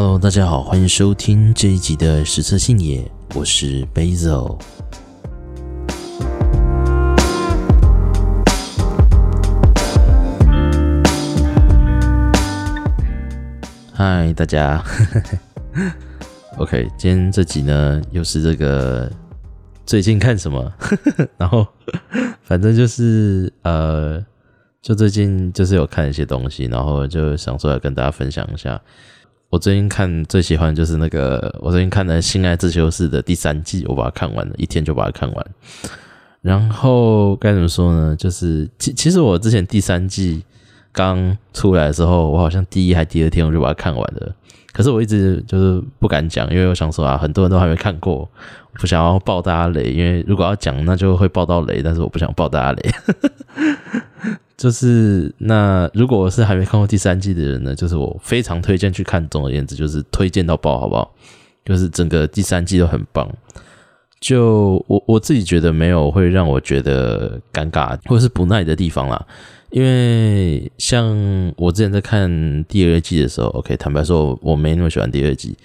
Hello，大家好，欢迎收听这一集的实测信也，我是 Basil。嗨，大家，OK，今天这集呢，又是这个最近看什么，然后反正就是呃。就最近就是有看一些东西，然后就想说来跟大家分享一下。我最近看最喜欢的就是那个，我最近看的《性爱自修室》的第三季，我把它看完了，一天就把它看完。然后该怎么说呢？就是其其实我之前第三季刚出来的时候，我好像第一还第二天我就把它看完了。可是我一直就是不敢讲，因为我想说啊，很多人都还没看过，不想要爆大家雷，因为如果要讲，那就会爆到雷，但是我不想爆大家雷。就是那，如果我是还没看过第三季的人呢，就是我非常推荐去看。总而言之，就是推荐到爆，好不好？就是整个第三季都很棒。就我我自己觉得没有会让我觉得尴尬或者是不耐的地方啦。因为像我之前在看第二季的时候，OK，坦白说，我没那么喜欢第二季。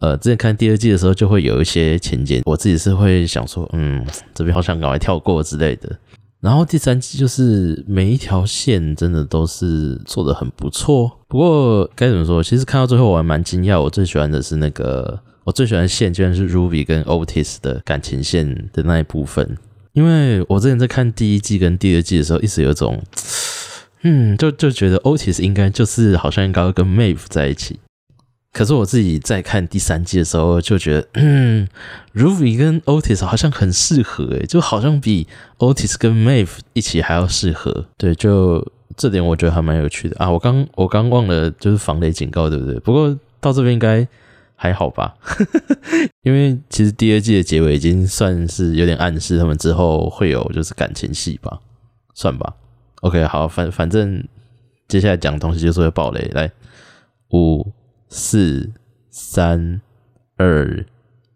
呃，之前看第二季的时候，就会有一些情节，我自己是会想说，嗯，这边好想赶快跳过之类的。然后第三季就是每一条线真的都是做得很不错，不过该怎么说？其实看到最后我还蛮惊讶。我最喜欢的是那个，我最喜欢的线居然是 Ruby 跟 Otis 的感情线的那一部分。因为我之前在看第一季跟第二季的时候，一直有种，嗯，就就觉得 Otis 应该就是好像应该要跟 Mave 在一起。可是我自己在看第三季的时候，就觉得，嗯，Ruby 跟 Otis 好像很适合，诶，就好像比 Otis 跟 Maeve 一起还要适合。对，就这点我觉得还蛮有趣的啊。我刚我刚忘了，就是防雷警告，对不对？不过到这边应该还好吧，因为其实第二季的结尾已经算是有点暗示他们之后会有就是感情戏吧，算吧。OK，好，反反正接下来讲的东西就是会爆雷，来五。四、三、二、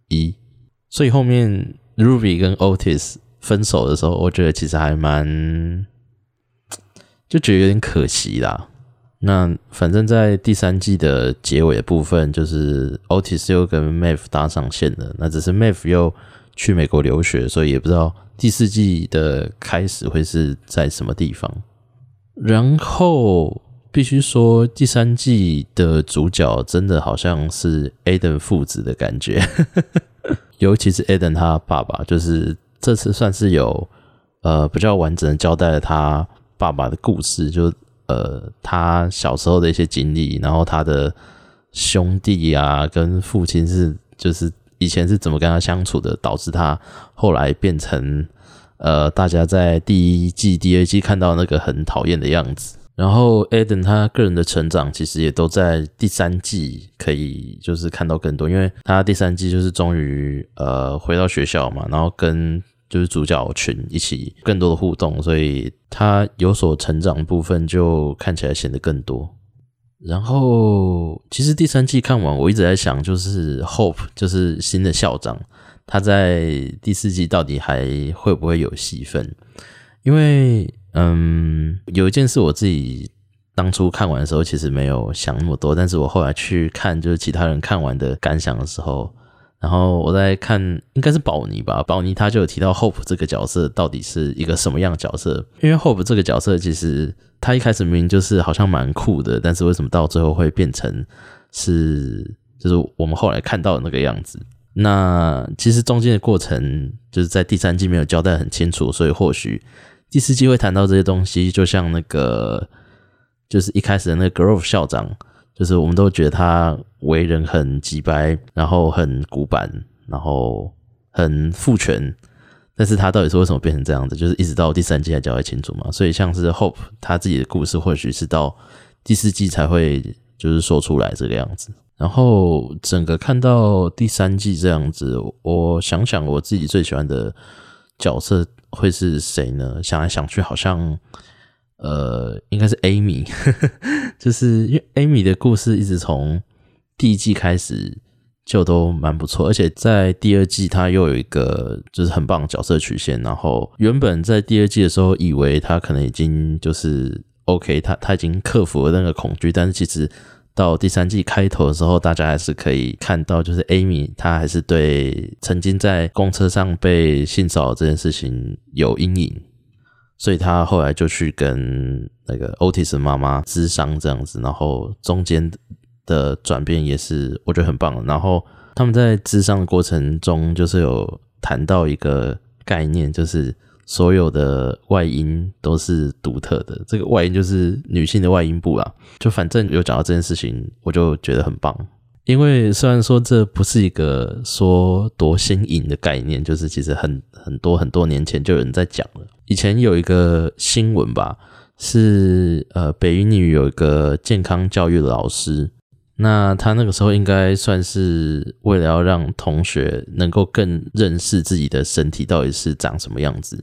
一，所以后面 Ruby 跟 Otis 分手的时候，我觉得其实还蛮，就觉得有点可惜啦。那反正在第三季的结尾的部分，就是 Otis 又跟 Maeve 搭上线了，那只是 Maeve 又去美国留学，所以也不知道第四季的开始会是在什么地方。然后。必须说，第三季的主角真的好像是 Aden 父子的感觉，尤其是 Aden 他爸爸，就是这次算是有呃比较完整的交代了他爸爸的故事，就呃他小时候的一些经历，然后他的兄弟啊跟父亲是就是以前是怎么跟他相处的，导致他后来变成呃大家在第一季、第二季看到那个很讨厌的样子。然后，Eden 他个人的成长其实也都在第三季可以就是看到更多，因为他第三季就是终于呃回到学校嘛，然后跟就是主角群一起更多的互动，所以他有所成长的部分就看起来显得更多。然后其实第三季看完，我一直在想，就是 Hope 就是新的校长，他在第四季到底还会不会有戏份？因为嗯，有一件事我自己当初看完的时候，其实没有想那么多。但是我后来去看，就是其他人看完的感想的时候，然后我在看，应该是宝妮吧，宝妮他就有提到 Hope 这个角色到底是一个什么样的角色。因为 Hope 这个角色其实他一开始明明就是好像蛮酷的，但是为什么到最后会变成是就是我们后来看到的那个样子？那其实中间的过程就是在第三季没有交代很清楚，所以或许。第四季会谈到这些东西，就像那个，就是一开始的那个 Grove 校长，就是我们都觉得他为人很直白，然后很古板，然后很父权，但是他到底是为什么变成这样子？就是一直到第三季才交代清楚嘛。所以像是 Hope 他自己的故事，或许是到第四季才会就是说出来这个样子。然后整个看到第三季这样子，我想想我自己最喜欢的角色。会是谁呢？想来想去，好像呃，应该是 Amy，就是因为 Amy 的故事一直从第一季开始就都蛮不错，而且在第二季他又有一个就是很棒的角色曲线。然后原本在第二季的时候，以为他可能已经就是 OK，他他已经克服了那个恐惧，但是其实到第三季开头的时候，大家还是可以看到，就是 Amy 她还是对曾经在公车上被性骚扰这件事情有阴影，所以她后来就去跟那个 Otis 妈妈咨商这样子，然后中间的转变也是我觉得很棒。然后他们在咨商的过程中，就是有谈到一个概念，就是。所有的外阴都是独特的，这个外阴就是女性的外阴部啦。就反正有讲到这件事情，我就觉得很棒。因为虽然说这不是一个说多新颖的概念，就是其实很很多很多年前就有人在讲了。以前有一个新闻吧，是呃北一女有一个健康教育的老师。那他那个时候应该算是为了要让同学能够更认识自己的身体到底是长什么样子，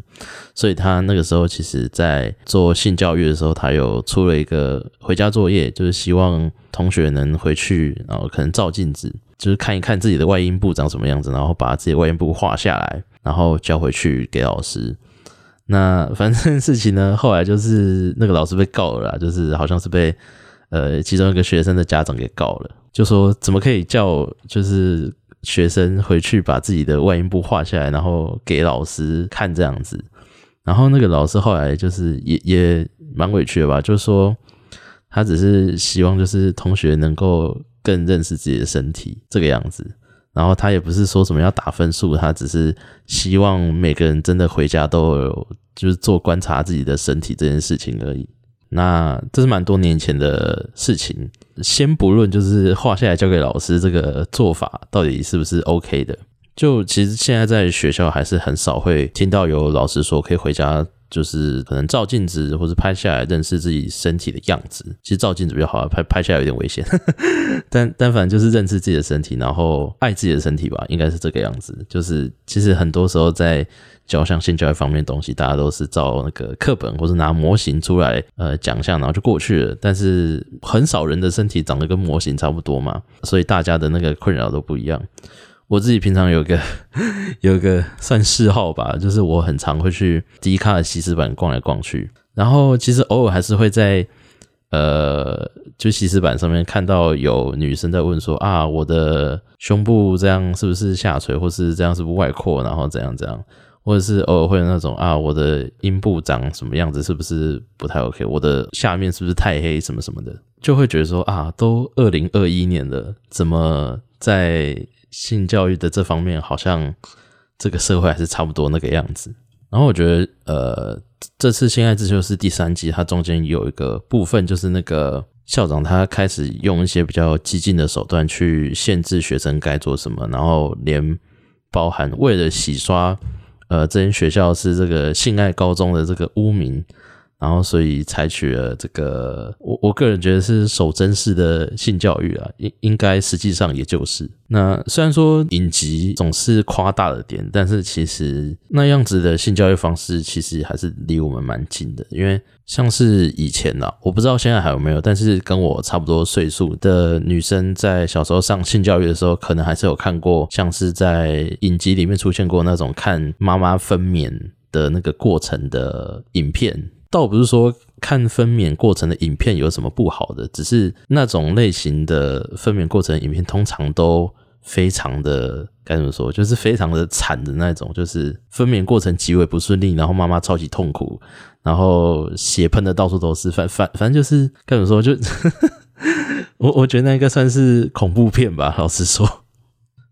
所以他那个时候其实在做性教育的时候，他有出了一个回家作业，就是希望同学能回去，然后可能照镜子，就是看一看自己的外阴部长什么样子，然后把自己外阴部画下来，然后交回去给老师。那反正事情呢，后来就是那个老师被告了，就是好像是被。呃，其中一个学生的家长给告了，就说怎么可以叫就是学生回去把自己的外阴部画下来，然后给老师看这样子。然后那个老师后来就是也也蛮委屈的吧，就说他只是希望就是同学能够更认识自己的身体这个样子。然后他也不是说什么要打分数，他只是希望每个人真的回家都有就是做观察自己的身体这件事情而已。那这是蛮多年前的事情，先不论就是画下来交给老师这个做法到底是不是 OK 的，就其实现在在学校还是很少会听到有老师说可以回家，就是可能照镜子或者拍下来认识自己身体的样子。其实照镜子比较好，拍拍下来有点危险，但但反正就是认识自己的身体，然后爱自己的身体吧，应该是这个样子。就是其实很多时候在。教像性教育方面的东西，大家都是照那个课本或者拿模型出来呃讲一下，然后就过去了。但是很少人的身体长得跟模型差不多嘛，所以大家的那个困扰都不一样。我自己平常有个 有个算嗜好吧，就是我很常会去 D 卡的西施版逛来逛去，然后其实偶尔还是会在呃就西施版上面看到有女生在问说啊，我的胸部这样是不是下垂，或是这样是不是外扩，然后怎样怎样。或者是偶尔会有那种啊，我的阴部长什么样子，是不是不太 OK？我的下面是不是太黑，什么什么的，就会觉得说啊，都二零二一年了，怎么在性教育的这方面，好像这个社会还是差不多那个样子。然后我觉得，呃，这次《性爱自修是》第三季，它中间有一个部分，就是那个校长他开始用一些比较激进的手段去限制学生该做什么，然后连包含为了洗刷。呃，这间学校是这个性爱高中的这个污名，然后所以采取了这个，我我个人觉得是守贞式的性教育啊，应应该实际上也就是。那虽然说影集总是夸大了点，但是其实那样子的性教育方式其实还是离我们蛮近的，因为像是以前呐，我不知道现在还有没有，但是跟我差不多岁数的女生在小时候上性教育的时候，可能还是有看过，像是在影集里面出现过那种看妈妈分娩的那个过程的影片。倒不是说看分娩过程的影片有什么不好的，只是那种类型的分娩过程影片通常都非常的该怎么说，就是非常的惨的那种，就是分娩过程极为不顺利，然后妈妈超级痛苦，然后血喷的到处都是，反反反正就是该怎么说，就我我觉得那个算是恐怖片吧，老实说，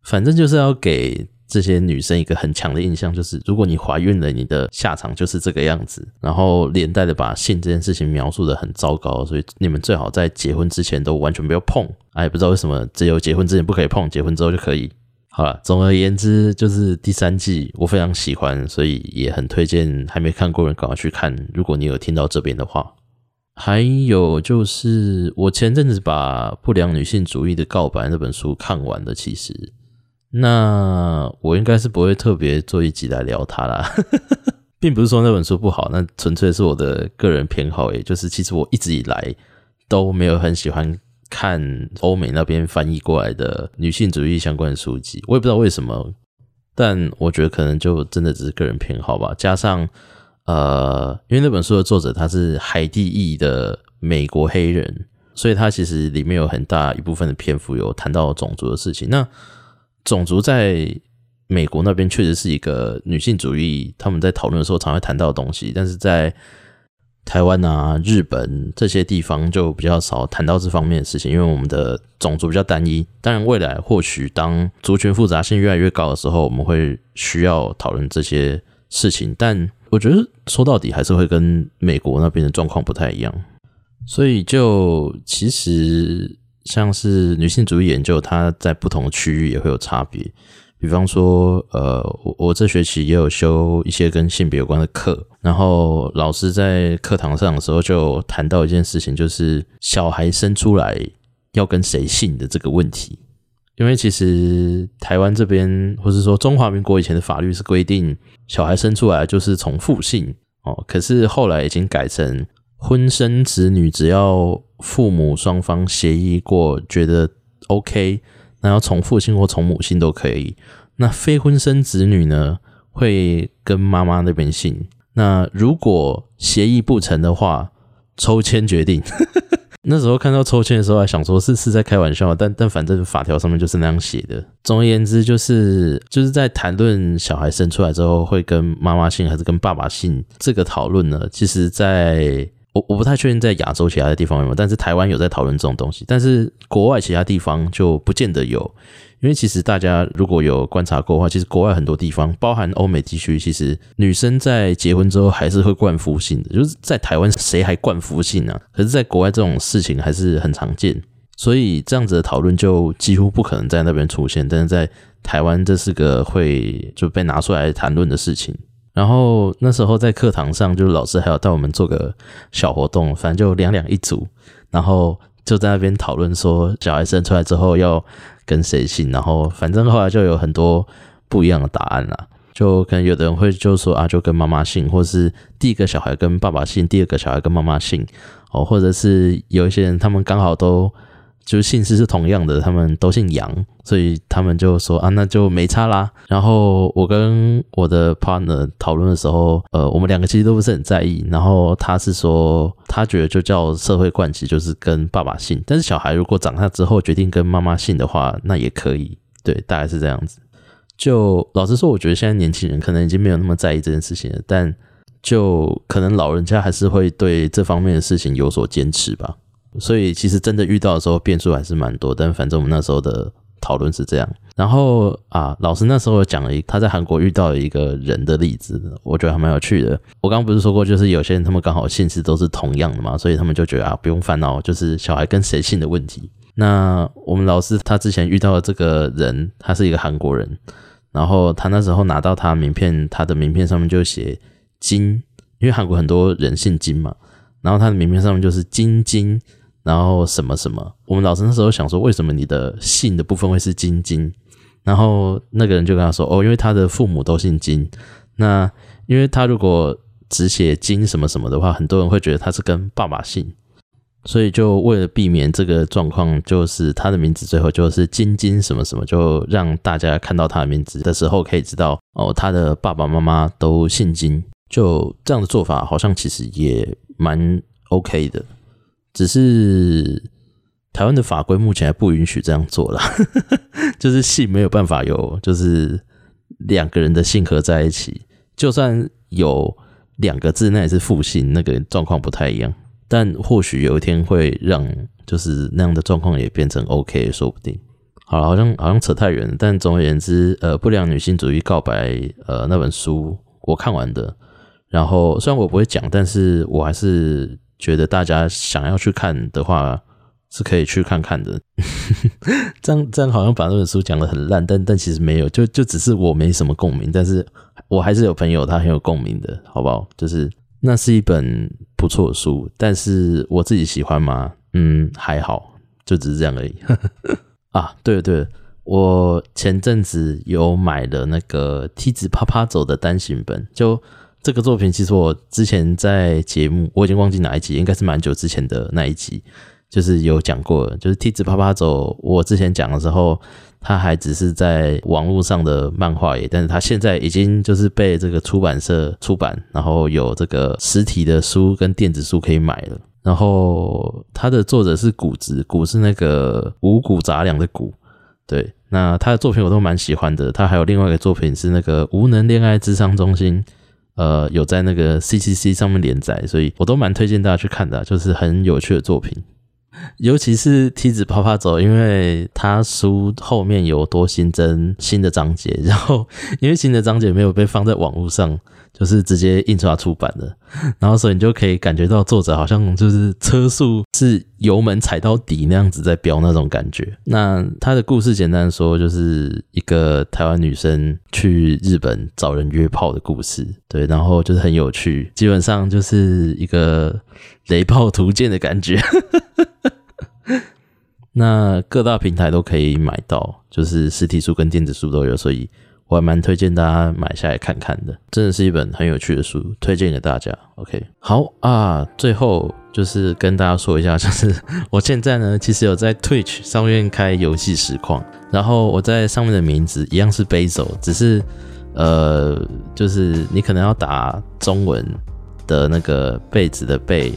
反正就是要给。这些女生一个很强的印象就是，如果你怀孕了，你的下场就是这个样子。然后连带的把性这件事情描述得很糟糕，所以你们最好在结婚之前都完全不要碰。哎，不知道为什么只有结婚之前不可以碰，结婚之后就可以。好了，总而言之，就是第三季我非常喜欢，所以也很推荐还没看过人赶快去看。如果你有听到这边的话，还有就是我前阵子把《不良女性主义的告白》那本书看完了，其实。那我应该是不会特别做一集来聊它啦，并不是说那本书不好，那纯粹是我的个人偏好，也就是其实我一直以来都没有很喜欢看欧美那边翻译过来的女性主义相关的书籍，我也不知道为什么，但我觉得可能就真的只是个人偏好吧，加上呃，因为那本书的作者他是海地裔的美国黑人。所以他其实里面有很大一部分的篇幅有谈到种族的事情。那种族在美国那边确实是一个女性主义，他们在讨论的时候常会谈到的东西，但是在台湾啊、日本这些地方就比较少谈到这方面的事情，因为我们的种族比较单一。当然，未来或许当族群复杂性越来越高的时候，我们会需要讨论这些事情。但我觉得说到底还是会跟美国那边的状况不太一样。所以，就其实像是女性主义研究，它在不同的区域也会有差别。比方说，呃，我我这学期也有修一些跟性别有关的课，然后老师在课堂上的时候就谈到一件事情，就是小孩生出来要跟谁姓的这个问题。因为其实台湾这边，或是说中华民国以前的法律是规定，小孩生出来就是从父姓哦，可是后来已经改成婚生子女，只要父母双方协议过，觉得 OK。那要从父亲或从母亲都可以。那非婚生子女呢，会跟妈妈那边姓。那如果协议不成的话，抽签决定。那时候看到抽签的时候，还想说是是在开玩笑，但但反正法条上面就是那样写的。总而言之，就是就是在谈论小孩生出来之后会跟妈妈姓还是跟爸爸姓这个讨论呢，其实在。我我不太确定在亚洲其他的地方有，但是台湾有在讨论这种东西，但是国外其他地方就不见得有，因为其实大家如果有观察过的话，其实国外很多地方，包含欧美地区，其实女生在结婚之后还是会冠夫姓的，就是在台湾谁还冠夫姓呢？可是，在国外这种事情还是很常见，所以这样子的讨论就几乎不可能在那边出现，但是在台湾这是个会就被拿出来谈论的事情。然后那时候在课堂上，就老师还要带我们做个小活动，反正就两两一组，然后就在那边讨论说，小孩生出来之后要跟谁姓，然后反正后来就有很多不一样的答案啦，就可能有的人会就说啊，就跟妈妈姓，或是第一个小孩跟爸爸姓，第二个小孩跟妈妈姓，哦，或者是有一些人他们刚好都。就是姓氏是同样的，他们都姓杨，所以他们就说啊，那就没差啦。然后我跟我的 partner 讨论的时候，呃，我们两个其实都不是很在意。然后他是说，他觉得就叫社会惯习，就是跟爸爸姓。但是小孩如果长大之后决定跟妈妈姓的话，那也可以。对，大概是这样子。就老实说，我觉得现在年轻人可能已经没有那么在意这件事情了，但就可能老人家还是会对这方面的事情有所坚持吧。所以其实真的遇到的时候变数还是蛮多，但反正我们那时候的讨论是这样。然后啊，老师那时候讲了一他在韩国遇到的一个人的例子，我觉得还蛮有趣的。我刚刚不是说过，就是有些人他们刚好姓氏都是同样的嘛，所以他们就觉得啊不用烦恼，就是小孩跟谁姓的问题。那我们老师他之前遇到的这个人，他是一个韩国人，然后他那时候拿到他名片，他的名片上面就写金，因为韩国很多人姓金嘛，然后他的名片上面就是金金。然后什么什么，我们老师那时候想说，为什么你的姓的部分会是金金？然后那个人就跟他说，哦，因为他的父母都姓金。那因为他如果只写金什么什么的话，很多人会觉得他是跟爸爸姓，所以就为了避免这个状况，就是他的名字最后就是金金什么什么，就让大家看到他的名字的时候可以知道，哦，他的爸爸妈妈都姓金。就这样的做法，好像其实也蛮 OK 的。只是台湾的法规目前还不允许这样做啦，就是性没有办法有，就是两个人的性合在一起，就算有两个字，那也是复性，那个状况不太一样。但或许有一天会让，就是那样的状况也变成 OK，说不定。好，好像好像扯太远，但总而言之，呃，不良女性主义告白，呃，那本书我看完的，然后虽然我不会讲，但是我还是。觉得大家想要去看的话，是可以去看看的。这样这样好像把那本书讲得很烂，但但其实没有，就就只是我没什么共鸣，但是我还是有朋友他很有共鸣的，好不好？就是那是一本不错的书，但是我自己喜欢吗？嗯，还好，就只是这样而已。啊，对了对了，我前阵子有买了那个《梯子啪啪走》的单行本，就。这个作品其实我之前在节目，我已经忘记哪一集，应该是蛮久之前的那一集，就是有讲过，就是梯子啪啪走。我之前讲的时候，它还只是在网络上的漫画耶，但是它现在已经就是被这个出版社出版，然后有这个实体的书跟电子书可以买了。然后他的作者是谷子，谷是那个五谷杂粮的谷。对，那他的作品我都蛮喜欢的。他还有另外一个作品是那个无能恋爱智商中心，呃，有在那个 CCC 上面连载，所以我都蛮推荐大家去看的，就是很有趣的作品。尤其是梯子啪啪走，因为他书后面有多新增新的章节，然后因为新的章节没有被放在网络上，就是直接印刷出版的，然后所以你就可以感觉到作者好像就是车速是油门踩到底那样子在飙那种感觉。那他的故事简单说，就是一个台湾女生去日本找人约炮的故事，对，然后就是很有趣，基本上就是一个雷炮图鉴的感觉。那各大平台都可以买到，就是实体书跟电子书都有，所以我还蛮推荐大家买下来看看的，真的是一本很有趣的书，推荐给大家。OK，好啊，最后就是跟大家说一下，就是我现在呢，其实有在 Twitch 上面开游戏实况，然后我在上面的名字一样是 Basil，只是呃，就是你可能要打中文的那个被子的被。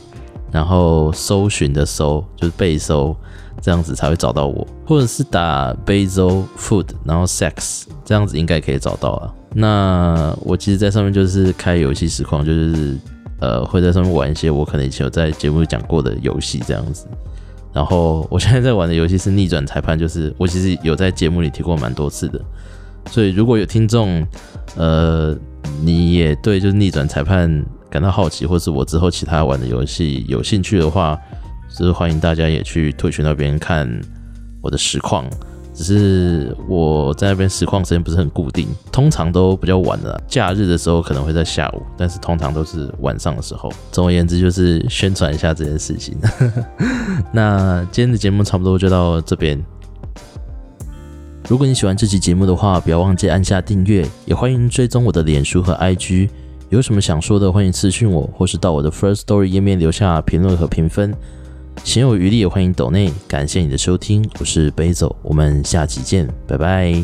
然后搜寻的搜就是被搜，这样子才会找到我，或者是打 Basil Food，然后 Sex，这样子应该可以找到啊。那我其实，在上面就是开游戏实况，就是呃会在上面玩一些我可能以前有在节目里讲过的游戏这样子。然后我现在在玩的游戏是逆转裁判，就是我其实有在节目里提过蛮多次的。所以如果有听众，呃，你也对就是逆转裁判。感到好奇，或是我之后其他玩的游戏有兴趣的话，就是欢迎大家也去 Twitch 那边看我的实况。只是我在那边实况时间不是很固定，通常都比较晚了，假日的时候可能会在下午，但是通常都是晚上的时候。总而言之，就是宣传一下这件事情。那今天的节目差不多就到这边。如果你喜欢这期节目的话，不要忘记按下订阅，也欢迎追踪我的脸书和 IG。有什么想说的，欢迎私讯我，或是到我的 First Story 页面留下评论和评分。行有余力欢迎抖内。感谢你的收听，我是北走，我们下期见，拜拜。